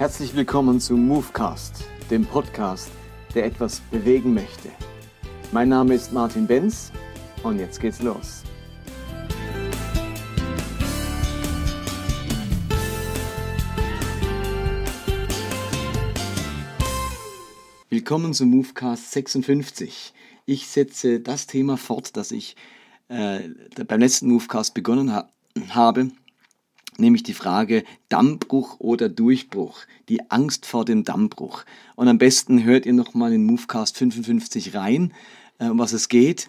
Herzlich willkommen zu Movecast, dem Podcast, der etwas bewegen möchte. Mein Name ist Martin Benz und jetzt geht's los. Willkommen zu Movecast 56. Ich setze das Thema fort, das ich äh, beim letzten Movecast begonnen ha habe, nämlich die Frage Dammbruch oder Durchbruch, die Angst vor dem Dammbruch. Und am besten hört ihr nochmal in Movecast 55 rein, äh, um was es geht.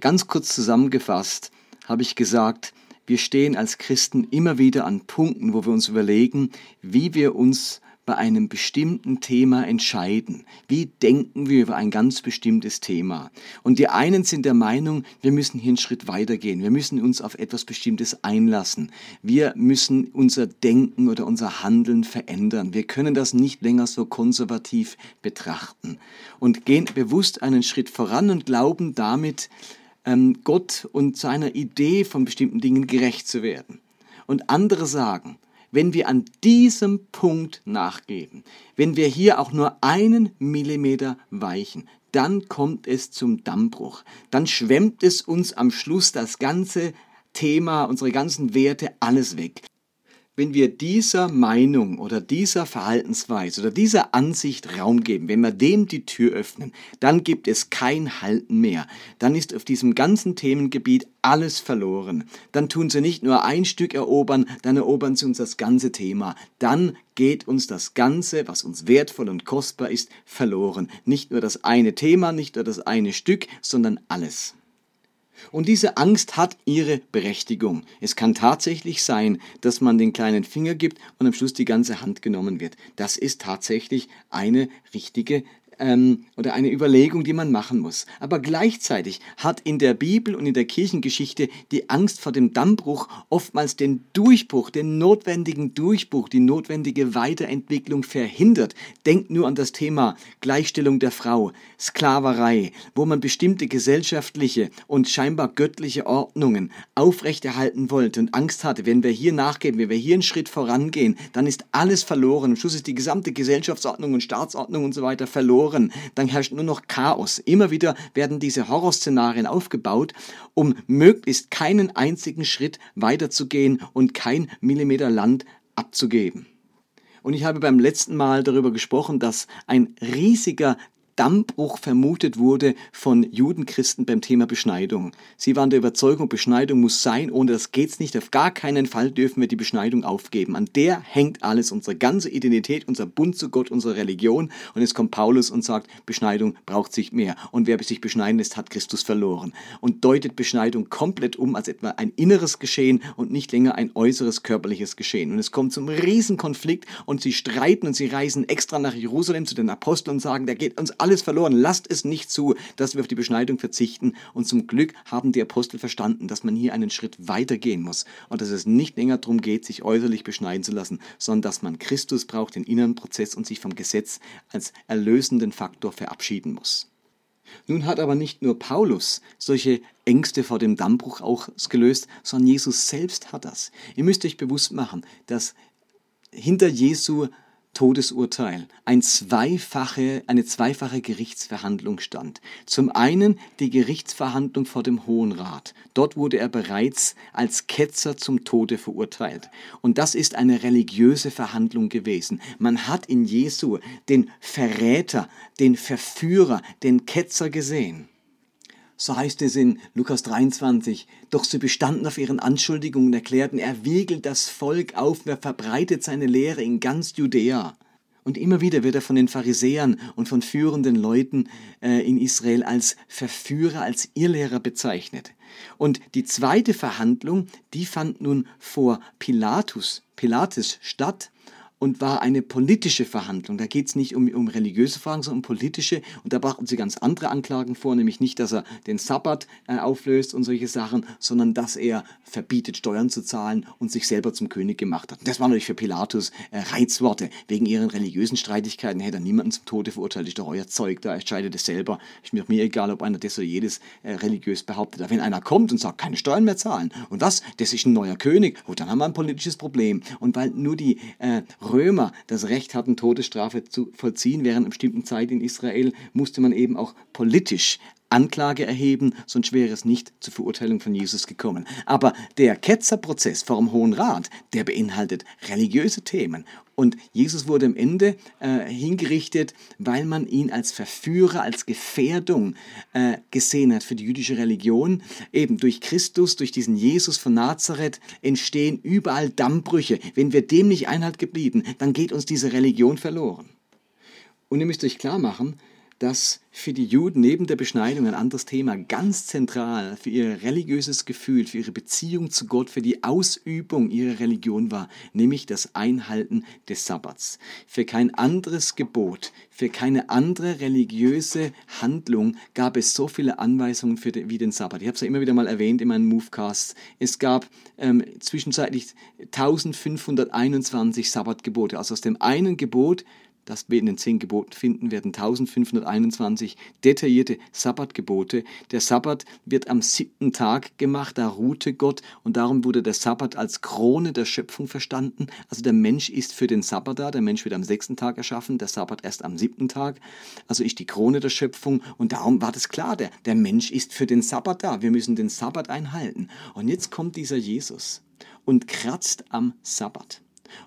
Ganz kurz zusammengefasst habe ich gesagt, wir stehen als Christen immer wieder an Punkten, wo wir uns überlegen, wie wir uns bei einem bestimmten Thema entscheiden. Wie denken wir über ein ganz bestimmtes Thema? Und die einen sind der Meinung, wir müssen hier einen Schritt weitergehen. Wir müssen uns auf etwas Bestimmtes einlassen. Wir müssen unser Denken oder unser Handeln verändern. Wir können das nicht länger so konservativ betrachten und gehen bewusst einen Schritt voran und glauben damit, ähm, Gott und seiner Idee von bestimmten Dingen gerecht zu werden. Und andere sagen, wenn wir an diesem Punkt nachgeben, wenn wir hier auch nur einen Millimeter weichen, dann kommt es zum Dammbruch. Dann schwemmt es uns am Schluss das ganze Thema, unsere ganzen Werte, alles weg. Wenn wir dieser Meinung oder dieser Verhaltensweise oder dieser Ansicht Raum geben, wenn wir dem die Tür öffnen, dann gibt es kein Halten mehr. Dann ist auf diesem ganzen Themengebiet alles verloren. Dann tun sie nicht nur ein Stück erobern, dann erobern sie uns das ganze Thema. Dann geht uns das Ganze, was uns wertvoll und kostbar ist, verloren. Nicht nur das eine Thema, nicht nur das eine Stück, sondern alles. Und diese Angst hat ihre Berechtigung. Es kann tatsächlich sein, dass man den kleinen Finger gibt und am Schluss die ganze Hand genommen wird. Das ist tatsächlich eine richtige ähm, oder eine Überlegung, die man machen muss. Aber gleichzeitig hat in der Bibel und in der Kirchengeschichte die Angst vor dem Dammbruch oftmals den Durchbruch, den notwendigen Durchbruch, die notwendige Weiterentwicklung verhindert. Denkt nur an das Thema Gleichstellung der Frau, Sklaverei, wo man bestimmte gesellschaftliche und scheinbar göttliche Ordnungen aufrechterhalten wollte und Angst hatte, wenn wir hier nachgeben, wenn wir hier einen Schritt vorangehen, dann ist alles verloren. Am Schluss ist die gesamte Gesellschaftsordnung und Staatsordnung und so weiter verloren verloren, dann herrscht nur noch Chaos. Immer wieder werden diese Horrorszenarien aufgebaut, um möglichst keinen einzigen Schritt weiterzugehen und kein Millimeter Land abzugeben. Und ich habe beim letzten Mal darüber gesprochen, dass ein riesiger Dammbruch vermutet wurde von Judenchristen beim Thema Beschneidung. Sie waren der Überzeugung, Beschneidung muss sein, ohne das geht's nicht. Auf gar keinen Fall dürfen wir die Beschneidung aufgeben. An der hängt alles, unsere ganze Identität, unser Bund zu Gott, unsere Religion. Und jetzt kommt Paulus und sagt, Beschneidung braucht sich mehr. Und wer sich beschneiden lässt, hat Christus verloren. Und deutet Beschneidung komplett um als etwa ein inneres Geschehen und nicht länger ein äußeres körperliches Geschehen. Und es kommt zum Riesenkonflikt und sie streiten und sie reisen extra nach Jerusalem zu den Aposteln und sagen, der geht uns alles verloren. Lasst es nicht zu, dass wir auf die Beschneidung verzichten. Und zum Glück haben die Apostel verstanden, dass man hier einen Schritt weiter gehen muss und dass es nicht länger darum geht, sich äußerlich beschneiden zu lassen, sondern dass man Christus braucht, den inneren Prozess und sich vom Gesetz als erlösenden Faktor verabschieden muss. Nun hat aber nicht nur Paulus solche Ängste vor dem Dammbruch ausgelöst, sondern Jesus selbst hat das. Ihr müsst euch bewusst machen, dass hinter Jesu Todesurteil ein zweifache, eine zweifache Gerichtsverhandlung stand. Zum einen die Gerichtsverhandlung vor dem Hohen Rat. Dort wurde er bereits als Ketzer zum Tode verurteilt. Und das ist eine religiöse Verhandlung gewesen. Man hat in Jesu den Verräter, den Verführer, den Ketzer gesehen. So heißt es in Lukas 23. Doch sie bestanden auf ihren Anschuldigungen und erklärten, er wiegelt das Volk auf, er verbreitet seine Lehre in ganz Judäa. Und immer wieder wird er von den Pharisäern und von führenden Leuten äh, in Israel als Verführer, als Irrlehrer bezeichnet. Und die zweite Verhandlung, die fand nun vor Pilatus, Pilates statt und war eine politische Verhandlung. Da geht es nicht um, um religiöse Fragen, sondern um politische. Und da brachten sie ganz andere Anklagen vor, nämlich nicht, dass er den Sabbat äh, auflöst und solche Sachen, sondern dass er verbietet, Steuern zu zahlen und sich selber zum König gemacht hat. Das waren natürlich für Pilatus äh, Reizworte. Wegen ihren religiösen Streitigkeiten hätte er niemanden zum Tode verurteilt. Ist doch euer Zeug, da entscheidet es selber. Ist mir, mir egal, ob einer das oder jedes äh, religiös behauptet. Aber wenn einer kommt und sagt, keine Steuern mehr zahlen, und was, das ist ein neuer König, oh, dann haben wir ein politisches Problem. Und weil nur die äh, Römer das Recht hatten, Todesstrafe zu vollziehen während einer bestimmten Zeit in Israel, musste man eben auch politisch Anklage erheben, sonst wäre es nicht zur Verurteilung von Jesus gekommen. Aber der Ketzerprozess vor dem Hohen Rat, der beinhaltet religiöse Themen. Und Jesus wurde am Ende äh, hingerichtet, weil man ihn als Verführer, als Gefährdung äh, gesehen hat für die jüdische Religion. Eben durch Christus, durch diesen Jesus von Nazareth entstehen überall Dammbrüche. Wenn wir dem nicht Einhalt geblieben, dann geht uns diese Religion verloren. Und ihr müsst euch klar machen, dass für die Juden neben der Beschneidung ein anderes Thema ganz zentral für ihr religiöses Gefühl, für ihre Beziehung zu Gott, für die Ausübung ihrer Religion war, nämlich das Einhalten des Sabbats. Für kein anderes Gebot, für keine andere religiöse Handlung gab es so viele Anweisungen für den, wie den Sabbat. Ich habe es ja immer wieder mal erwähnt in meinen Movecasts. Es gab ähm, zwischenzeitlich 1521 Sabbatgebote. Also aus dem einen Gebot das wir in den zehn Geboten finden, werden 1521 detaillierte Sabbatgebote. Der Sabbat wird am siebten Tag gemacht, da ruhte Gott und darum wurde der Sabbat als Krone der Schöpfung verstanden. Also der Mensch ist für den Sabbat da, der Mensch wird am sechsten Tag erschaffen, der Sabbat erst am siebten Tag. Also ist die Krone der Schöpfung und darum war das klar, der, der Mensch ist für den Sabbat da. Wir müssen den Sabbat einhalten. Und jetzt kommt dieser Jesus und kratzt am Sabbat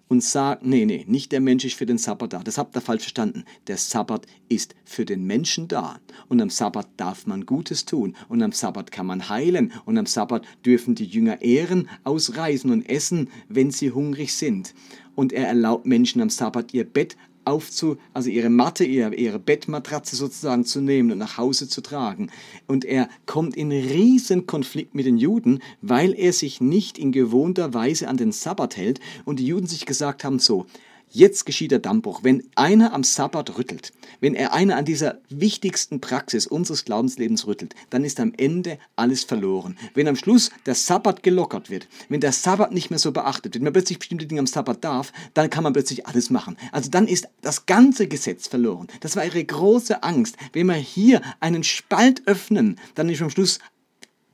und sagt, nee, nee, nicht der Mensch ist für den Sabbat da. Das habt ihr falsch verstanden. Der Sabbat ist für den Menschen da. Und am Sabbat darf man Gutes tun. Und am Sabbat kann man heilen. Und am Sabbat dürfen die Jünger ehren, ausreisen und essen, wenn sie hungrig sind. Und er erlaubt Menschen am Sabbat ihr Bett aufzu, also ihre Matte, ihre, ihre Bettmatratze sozusagen zu nehmen und nach Hause zu tragen. Und er kommt in riesen Konflikt mit den Juden, weil er sich nicht in gewohnter Weise an den Sabbat hält und die Juden sich gesagt haben so, Jetzt geschieht der Dammbruch. Wenn einer am Sabbat rüttelt, wenn er einer an dieser wichtigsten Praxis unseres Glaubenslebens rüttelt, dann ist am Ende alles verloren. Wenn am Schluss der Sabbat gelockert wird, wenn der Sabbat nicht mehr so beachtet wird, wenn man plötzlich bestimmte Dinge am Sabbat darf, dann kann man plötzlich alles machen. Also dann ist das ganze Gesetz verloren. Das war ihre große Angst. Wenn wir hier einen Spalt öffnen, dann ist am Schluss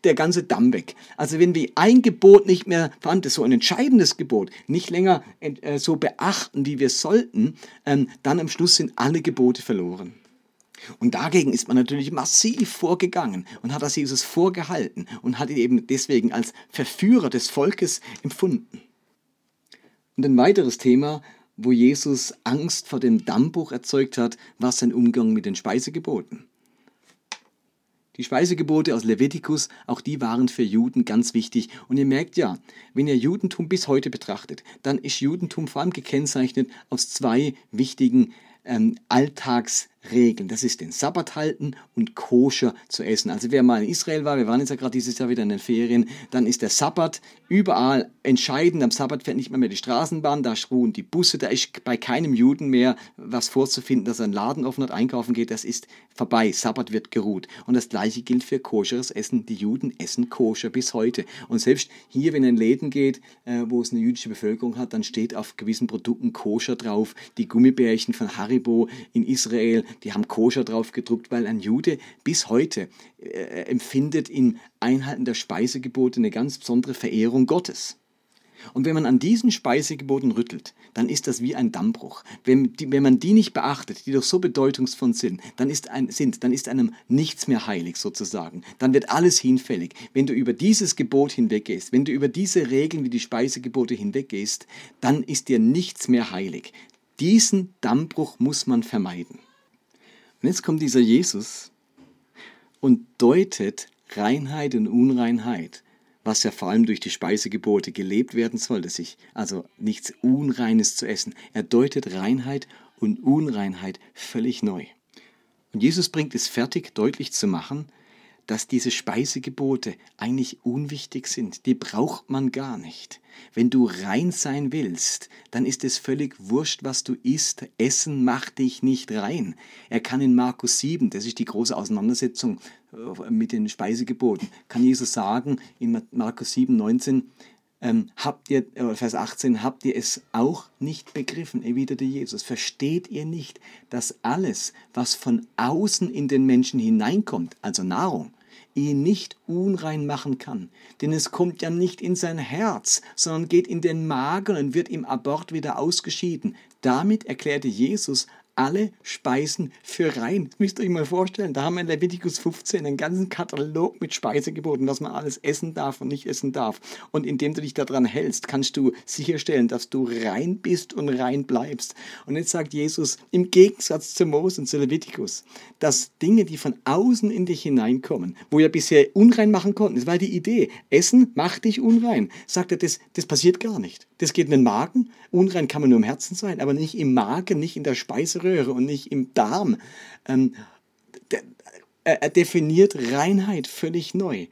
der ganze Damm weg. Also wenn wir ein Gebot nicht mehr vorhanden ist, so ein entscheidendes Gebot, nicht länger äh, so beachten, wie wir sollten, ähm, dann am Schluss sind alle Gebote verloren. Und dagegen ist man natürlich massiv vorgegangen und hat das Jesus vorgehalten und hat ihn eben deswegen als Verführer des Volkes empfunden. Und ein weiteres Thema, wo Jesus Angst vor dem Dammbruch erzeugt hat, war sein Umgang mit den Speisegeboten. Die Speisegebote aus Levitikus, auch die waren für Juden ganz wichtig. Und ihr merkt ja, wenn ihr Judentum bis heute betrachtet, dann ist Judentum vor allem gekennzeichnet aus zwei wichtigen ähm, Alltags- Regeln. Das ist den Sabbat halten und koscher zu essen. Also wer mal in Israel war, wir waren jetzt ja gerade dieses Jahr wieder in den Ferien, dann ist der Sabbat überall entscheidend. Am Sabbat fährt nicht mehr, mehr die Straßenbahn, da ruhen die Busse, da ist bei keinem Juden mehr was vorzufinden, dass er einen Laden offen hat, einkaufen geht. Das ist vorbei. Sabbat wird geruht. Und das gleiche gilt für koscheres Essen. Die Juden essen koscher bis heute. Und selbst hier, wenn ihr in Läden geht, äh, wo es eine jüdische Bevölkerung hat, dann steht auf gewissen Produkten koscher drauf. Die Gummibärchen von Haribo in Israel, die haben koscher drauf gedruckt, weil ein Jude bis heute äh, empfindet im Einhalten der Speisegebote eine ganz besondere Verehrung Gottes. Und wenn man an diesen Speisegeboten rüttelt, dann ist das wie ein Dammbruch. Wenn, die, wenn man die nicht beachtet, die doch so bedeutungsvoll sind, dann ist, ein, sind, dann ist einem nichts mehr heilig sozusagen. Dann wird alles hinfällig. Wenn du über dieses Gebot hinweggehst, wenn du über diese Regeln wie die Speisegebote hinweggehst, dann ist dir nichts mehr heilig. Diesen Dammbruch muss man vermeiden. Und jetzt kommt dieser Jesus und deutet Reinheit und Unreinheit, was ja vor allem durch die Speisegebote gelebt werden soll, dass ich also nichts Unreines zu essen. Er deutet Reinheit und Unreinheit völlig neu. Und Jesus bringt es fertig, deutlich zu machen, dass diese Speisegebote eigentlich unwichtig sind. Die braucht man gar nicht. Wenn du rein sein willst, dann ist es völlig wurscht, was du isst. Essen macht dich nicht rein. Er kann in Markus 7, das ist die große Auseinandersetzung äh, mit den Speisegeboten, kann Jesus sagen in Markus 7, 19, ähm, habt ihr, äh, Vers 18, habt ihr es auch nicht begriffen, erwiderte Jesus. Versteht ihr nicht, dass alles, was von außen in den Menschen hineinkommt, also Nahrung, ihn nicht unrein machen kann. Denn es kommt ja nicht in sein Herz, sondern geht in den Magen und wird im Abort wieder ausgeschieden. Damit erklärte Jesus alle Speisen für rein. Das müsst ihr euch mal vorstellen. Da haben wir in Leviticus 15 einen ganzen Katalog mit Speisegeboten, was man alles essen darf und nicht essen darf. Und indem du dich daran hältst, kannst du sicherstellen, dass du rein bist und rein bleibst. Und jetzt sagt Jesus, im Gegensatz zu Mose und zu Leviticus, dass Dinge, die von außen in dich hineinkommen, wo wir bisher unrein machen konnten, das war die Idee. Essen macht dich unrein. Sagt er, das, das passiert gar nicht. Das geht in den Magen. Unrein kann man nur im Herzen sein, aber nicht im Magen, nicht in der Speiseröhre und nicht im Darm. Ähm, er definiert Reinheit völlig neu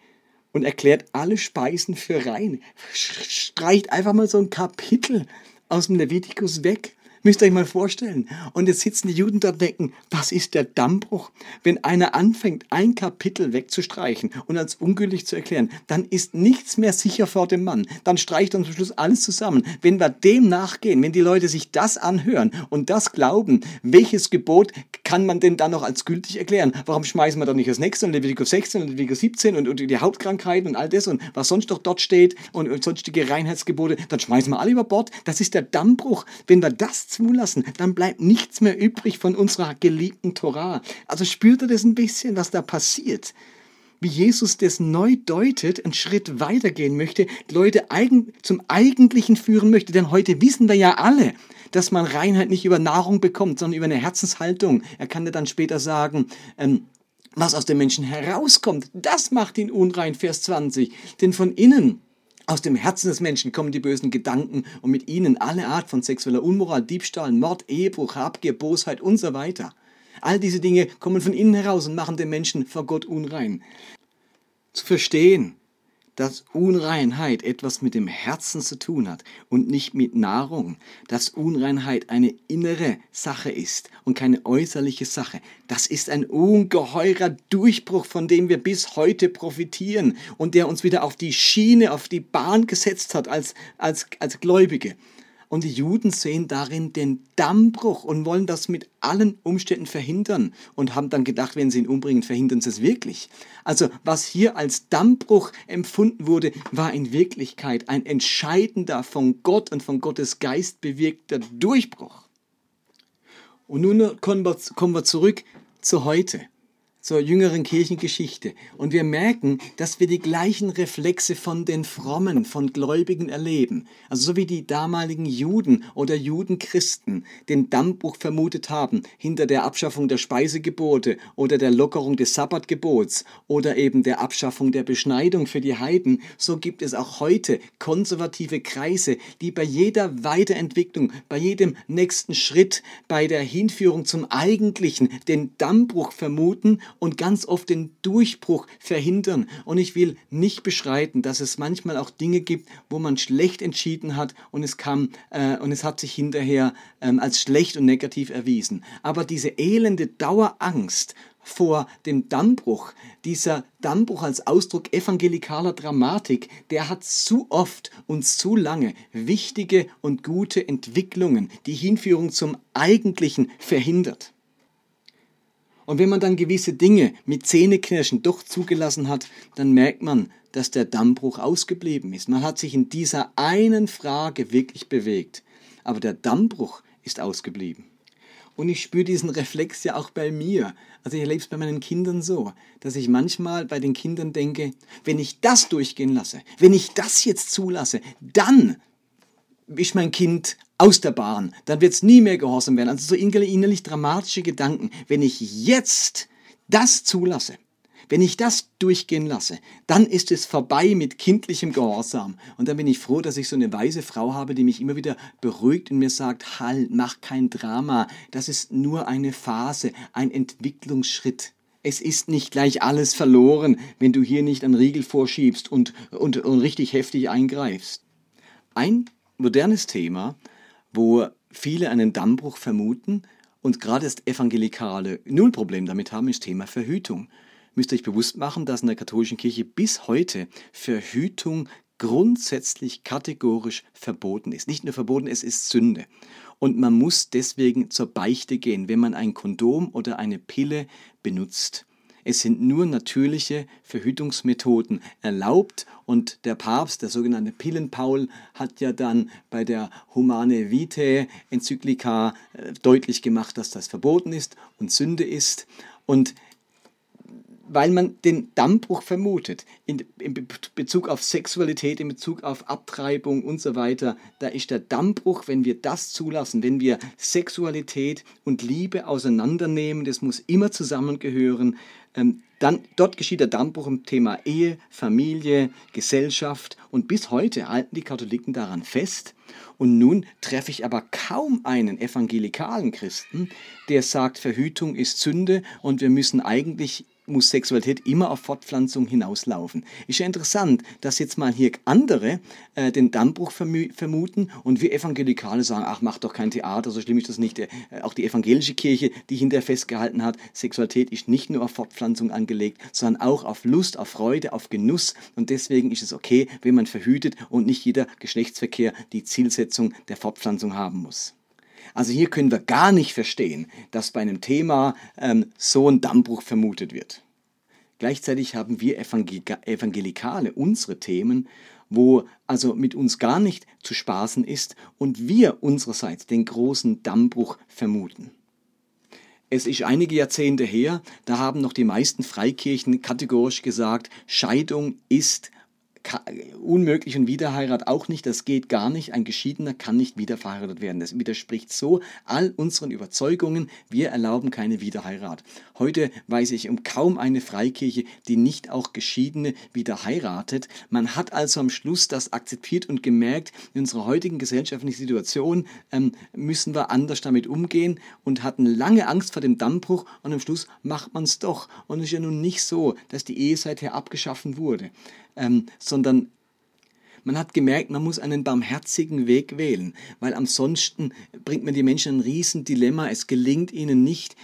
und erklärt alle Speisen für rein. Streicht einfach mal so ein Kapitel aus dem Levitikus weg Müsst ihr euch mal vorstellen. Und jetzt sitzen die Juden da und denken, was ist der Dammbruch? Wenn einer anfängt, ein Kapitel wegzustreichen und als ungültig zu erklären, dann ist nichts mehr sicher vor dem Mann. Dann streicht er zum Schluss alles zusammen. Wenn wir dem nachgehen, wenn die Leute sich das anhören und das glauben, welches Gebot kann man denn dann noch als gültig erklären? Warum schmeißen wir dann nicht das nächste und Leviticus 16 und Leviticus 17 und, und die Hauptkrankheiten und all das und was sonst doch dort steht und, und sonstige Reinheitsgebote, dann schmeißen wir alle über Bord. Das ist der Dammbruch. Wenn wir das zulassen, dann bleibt nichts mehr übrig von unserer geliebten Torah. Also spürt ihr das ein bisschen, was da passiert? Wie Jesus das neu deutet, einen Schritt weitergehen möchte, Leute zum Eigentlichen führen möchte. Denn heute wissen wir ja alle, dass man Reinheit nicht über Nahrung bekommt, sondern über eine Herzenshaltung. Er kann dir dann später sagen, ähm, was aus dem Menschen herauskommt, das macht ihn unrein, Vers 20. Denn von innen aus dem Herzen des Menschen kommen die bösen Gedanken und mit ihnen alle Art von sexueller Unmoral, Diebstahl, Mord, Ehebruch, Habgier, Bosheit und so weiter. All diese Dinge kommen von innen heraus und machen den Menschen vor Gott unrein. Zu verstehen, dass Unreinheit etwas mit dem Herzen zu tun hat und nicht mit Nahrung, dass Unreinheit eine innere Sache ist und keine äußerliche Sache. Das ist ein ungeheurer Durchbruch, von dem wir bis heute profitieren und der uns wieder auf die Schiene, auf die Bahn gesetzt hat als, als, als Gläubige. Und die Juden sehen darin den Dammbruch und wollen das mit allen Umständen verhindern und haben dann gedacht, wenn sie ihn umbringen, verhindern sie es wirklich. Also was hier als Dammbruch empfunden wurde, war in Wirklichkeit ein entscheidender von Gott und von Gottes Geist bewirkter Durchbruch. Und nun kommen wir zurück zu heute zur jüngeren Kirchengeschichte. Und wir merken, dass wir die gleichen Reflexe von den Frommen, von Gläubigen erleben. Also so wie die damaligen Juden oder Judenchristen den Dammbruch vermutet haben hinter der Abschaffung der Speisegebote oder der Lockerung des Sabbatgebots oder eben der Abschaffung der Beschneidung für die Heiden, so gibt es auch heute konservative Kreise, die bei jeder Weiterentwicklung, bei jedem nächsten Schritt, bei der Hinführung zum Eigentlichen den Dammbruch vermuten und ganz oft den Durchbruch verhindern. Und ich will nicht beschreiten, dass es manchmal auch Dinge gibt, wo man schlecht entschieden hat und es kam äh, und es hat sich hinterher ähm, als schlecht und negativ erwiesen. Aber diese elende Dauerangst vor dem Dammbruch, dieser Dammbruch als Ausdruck evangelikaler Dramatik, der hat zu oft und zu lange wichtige und gute Entwicklungen, die Hinführung zum Eigentlichen verhindert. Und wenn man dann gewisse Dinge mit Zähneknirschen doch zugelassen hat, dann merkt man, dass der Dammbruch ausgeblieben ist. Man hat sich in dieser einen Frage wirklich bewegt. Aber der Dammbruch ist ausgeblieben. Und ich spüre diesen Reflex ja auch bei mir. Also ich erlebe es bei meinen Kindern so, dass ich manchmal bei den Kindern denke, wenn ich das durchgehen lasse, wenn ich das jetzt zulasse, dann ist mein Kind aus der Bahn, dann wird es nie mehr gehorsam werden. Also so innerlich dramatische Gedanken. Wenn ich jetzt das zulasse, wenn ich das durchgehen lasse, dann ist es vorbei mit kindlichem Gehorsam. Und dann bin ich froh, dass ich so eine weise Frau habe, die mich immer wieder beruhigt und mir sagt, halt, mach kein Drama. Das ist nur eine Phase, ein Entwicklungsschritt. Es ist nicht gleich alles verloren, wenn du hier nicht einen Riegel vorschiebst und, und, und richtig heftig eingreifst. Ein modernes Thema, wo viele einen Dammbruch vermuten und gerade das Evangelikale null Problem damit haben, ist Thema Verhütung. Müsst ihr euch bewusst machen, dass in der katholischen Kirche bis heute Verhütung grundsätzlich kategorisch verboten ist. Nicht nur verboten, es ist Sünde. Und man muss deswegen zur Beichte gehen, wenn man ein Kondom oder eine Pille benutzt. Es sind nur natürliche Verhütungsmethoden erlaubt und der Papst, der sogenannte Pillenpaul, hat ja dann bei der Humane Vitae Enzyklika äh, deutlich gemacht, dass das verboten ist und Sünde ist. Und weil man den Dammbruch vermutet, in, in, Bezug auf Sexualität, in Bezug auf Abtreibung und so weiter, da ist der Dammbruch, wenn wir das zulassen, wenn wir Sexualität und Liebe auseinandernehmen, das muss immer zusammengehören, dann, dort geschieht der Dammbruch im Thema Ehe, Familie, Gesellschaft und bis heute halten die Katholiken daran fest. Und nun treffe ich aber kaum einen evangelikalen Christen, der sagt, Verhütung ist Sünde und wir müssen eigentlich muss Sexualität immer auf Fortpflanzung hinauslaufen. Ist ja interessant, dass jetzt mal hier andere äh, den Dammbruch vermuten und wir Evangelikale sagen, ach, mach doch kein Theater, so schlimm ist das nicht. Äh, auch die evangelische Kirche, die hinterher festgehalten hat, Sexualität ist nicht nur auf Fortpflanzung angelegt, sondern auch auf Lust, auf Freude, auf Genuss. Und deswegen ist es okay, wenn man verhütet und nicht jeder Geschlechtsverkehr die Zielsetzung der Fortpflanzung haben muss. Also hier können wir gar nicht verstehen, dass bei einem Thema ähm, so ein Dammbruch vermutet wird. Gleichzeitig haben wir Evangelikale unsere Themen, wo also mit uns gar nicht zu spaßen ist und wir unsererseits den großen Dammbruch vermuten. Es ist einige Jahrzehnte her, da haben noch die meisten Freikirchen kategorisch gesagt, Scheidung ist unmöglich und Wiederheirat auch nicht, das geht gar nicht. Ein Geschiedener kann nicht wieder verheiratet werden. Das widerspricht so all unseren Überzeugungen. Wir erlauben keine Wiederheirat. Heute weiß ich um kaum eine Freikirche, die nicht auch Geschiedene wieder heiratet. Man hat also am Schluss das akzeptiert und gemerkt, in unserer heutigen gesellschaftlichen Situation ähm, müssen wir anders damit umgehen und hatten lange Angst vor dem Dammbruch und am Schluss macht man es doch. Und es ist ja nun nicht so, dass die Ehe seither abgeschaffen wurde ähm, sondern man hat gemerkt, man muss einen barmherzigen Weg wählen, weil ansonsten bringt man die Menschen ein Riesendilemma. Es gelingt ihnen nicht,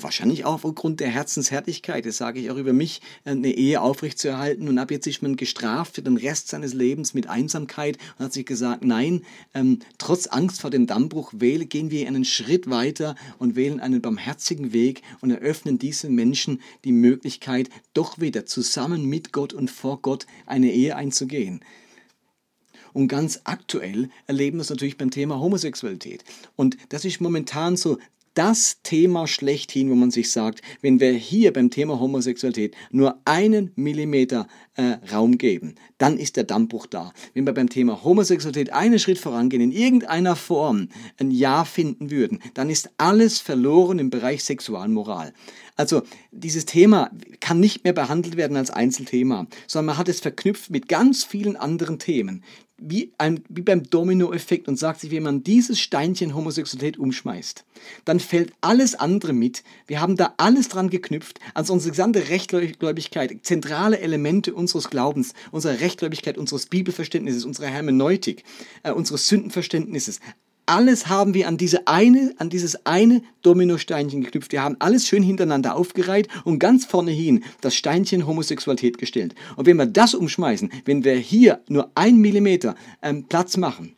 wahrscheinlich auch aufgrund der Herzenshärtigkeit, das sage ich auch über mich, eine Ehe aufrechtzuerhalten. Und ab jetzt ist man gestraft für den Rest seines Lebens mit Einsamkeit und hat sich gesagt, nein, ähm, trotz Angst vor dem Dammbruch wähle, gehen wir einen Schritt weiter und wählen einen barmherzigen Weg und eröffnen diesen Menschen die Möglichkeit, doch wieder zusammen mit Gott und vor Gott eine Ehe einzugehen. Und ganz aktuell erleben wir es natürlich beim Thema Homosexualität. Und das ist momentan so das Thema schlechthin, wo man sich sagt, wenn wir hier beim Thema Homosexualität nur einen Millimeter äh, Raum geben, dann ist der Dammbruch da. Wenn wir beim Thema Homosexualität einen Schritt vorangehen, in irgendeiner Form ein Ja finden würden, dann ist alles verloren im Bereich Sexualmoral. Also dieses Thema kann nicht mehr behandelt werden als Einzelthema, sondern man hat es verknüpft mit ganz vielen anderen Themen, wie, ein, wie beim Dominoeffekt und sagt sich, wenn man dieses Steinchen Homosexualität umschmeißt, dann fällt alles andere mit. Wir haben da alles dran geknüpft, also unsere gesamte Rechtgläubigkeit, zentrale Elemente unseres Glaubens, unserer Rechtgläubigkeit, unseres Bibelverständnisses, unserer Hermeneutik, äh, unseres Sündenverständnisses alles haben wir an, diese eine, an dieses eine Dominosteinchen geknüpft. Wir haben alles schön hintereinander aufgereiht und ganz vorne hin das Steinchen Homosexualität gestellt. Und wenn wir das umschmeißen, wenn wir hier nur ein Millimeter ähm, Platz machen,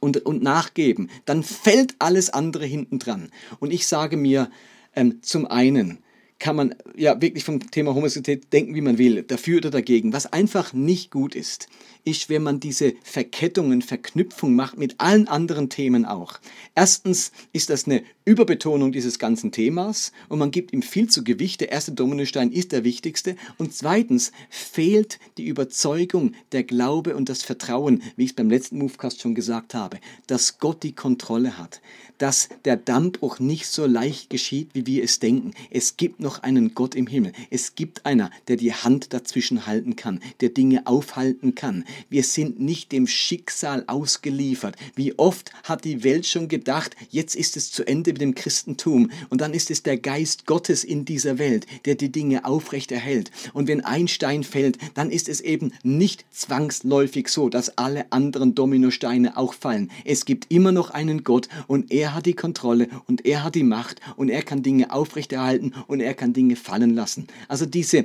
und, und nachgeben, dann fällt alles andere hinten dran. Und ich sage mir, ähm, zum einen, kann man ja wirklich vom Thema Homosexualität denken, wie man will, dafür oder dagegen. Was einfach nicht gut ist, ist, wenn man diese Verkettungen, Verknüpfung macht mit allen anderen Themen auch. Erstens ist das eine Überbetonung dieses ganzen Themas und man gibt ihm viel zu Gewicht. Der erste Dominostein ist der wichtigste. Und zweitens fehlt die Überzeugung, der Glaube und das Vertrauen, wie ich es beim letzten Movecast schon gesagt habe, dass Gott die Kontrolle hat, dass der Dammbruch nicht so leicht geschieht, wie wir es denken. Es gibt noch einen Gott im Himmel. Es gibt einer, der die Hand dazwischen halten kann, der Dinge aufhalten kann. Wir sind nicht dem Schicksal ausgeliefert. Wie oft hat die Welt schon gedacht, jetzt ist es zu Ende mit dem Christentum und dann ist es der Geist Gottes in dieser Welt, der die Dinge aufrecht erhält. Und wenn ein Stein fällt, dann ist es eben nicht zwangsläufig so, dass alle anderen Dominosteine auch fallen. Es gibt immer noch einen Gott und er hat die Kontrolle und er hat die Macht und er kann Dinge aufrechterhalten und er kann Dinge fallen lassen. Also diese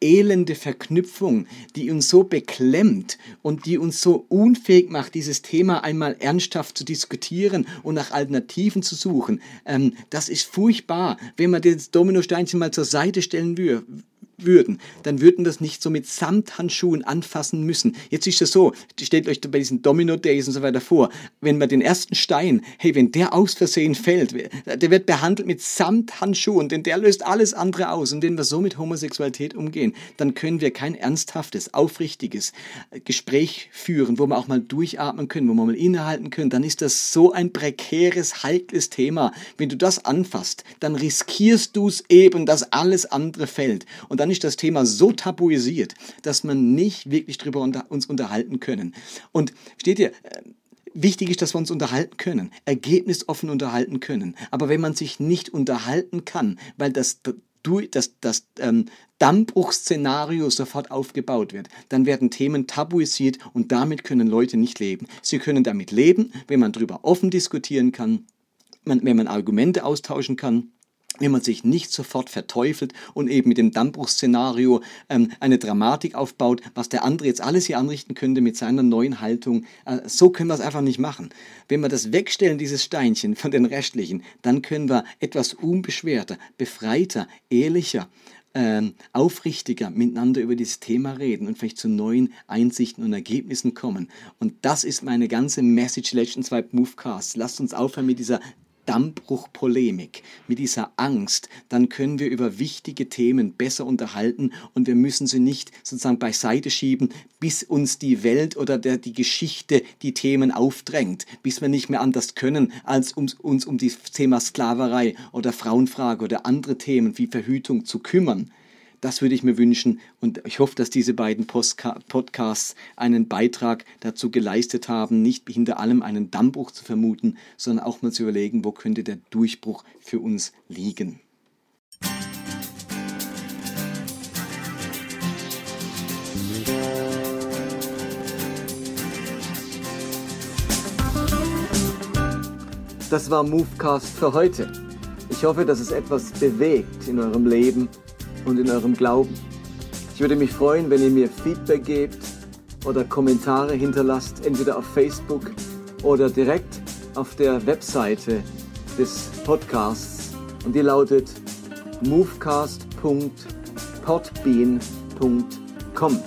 elende Verknüpfung, die uns so beklemmt und die uns so unfähig macht, dieses Thema einmal ernsthaft zu diskutieren und nach Alternativen zu suchen. Ähm, das ist furchtbar, wenn man das Dominosteinchen mal zur Seite stellen würde würden, dann würden das nicht so mit Samthandschuhen anfassen müssen. Jetzt ist es so, stellt euch bei diesen Domino Days und so weiter vor, wenn man den ersten Stein, hey, wenn der aus Versehen fällt, der wird behandelt mit Samthandschuhen, denn der löst alles andere aus. Und wenn wir so mit Homosexualität umgehen, dann können wir kein ernsthaftes, aufrichtiges Gespräch führen, wo wir auch mal durchatmen können, wo wir mal innehalten können. Dann ist das so ein prekäres, heikles Thema. Wenn du das anfasst, dann riskierst du es eben, dass alles andere fällt. Und dann ist das Thema so tabuisiert, dass man nicht wirklich darüber unter, uns unterhalten können. Und steht ihr, äh, Wichtig ist, dass wir uns unterhalten können, ergebnisoffen unterhalten können. Aber wenn man sich nicht unterhalten kann, weil das, das, das ähm, Dammbruchszenario sofort aufgebaut wird, dann werden Themen tabuisiert und damit können Leute nicht leben. Sie können damit leben, wenn man darüber offen diskutieren kann, wenn man Argumente austauschen kann wenn man sich nicht sofort verteufelt und eben mit dem Dammbruchszenario ähm, eine Dramatik aufbaut, was der andere jetzt alles hier anrichten könnte mit seiner neuen Haltung. Äh, so können wir es einfach nicht machen. Wenn wir das wegstellen, dieses Steinchen von den restlichen, dann können wir etwas unbeschwerter, befreiter, ehrlicher, ähm, aufrichtiger miteinander über dieses Thema reden und vielleicht zu neuen Einsichten und Ergebnissen kommen. Und das ist meine ganze Message Legend 2 Movecast. Lasst uns aufhören mit dieser Dammbruchpolemik, mit dieser Angst, dann können wir über wichtige Themen besser unterhalten und wir müssen sie nicht sozusagen beiseite schieben, bis uns die Welt oder der, die Geschichte die Themen aufdrängt, bis wir nicht mehr anders können, als um, uns um das Thema Sklaverei oder Frauenfrage oder andere Themen wie Verhütung zu kümmern. Das würde ich mir wünschen und ich hoffe, dass diese beiden Podcasts einen Beitrag dazu geleistet haben, nicht hinter allem einen Dammbruch zu vermuten, sondern auch mal zu überlegen, wo könnte der Durchbruch für uns liegen. Das war Movecast für heute. Ich hoffe, dass es etwas bewegt in eurem Leben und in eurem Glauben. Ich würde mich freuen, wenn ihr mir Feedback gebt oder Kommentare hinterlasst, entweder auf Facebook oder direkt auf der Webseite des Podcasts. Und die lautet movecast.podbean.com.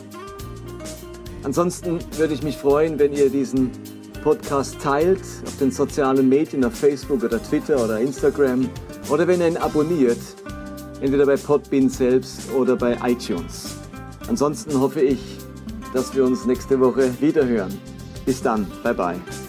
Ansonsten würde ich mich freuen, wenn ihr diesen Podcast teilt auf den sozialen Medien, auf Facebook oder Twitter oder Instagram oder wenn ihr ihn abonniert entweder bei Podbean selbst oder bei iTunes. Ansonsten hoffe ich, dass wir uns nächste Woche wieder hören. Bis dann, bye bye.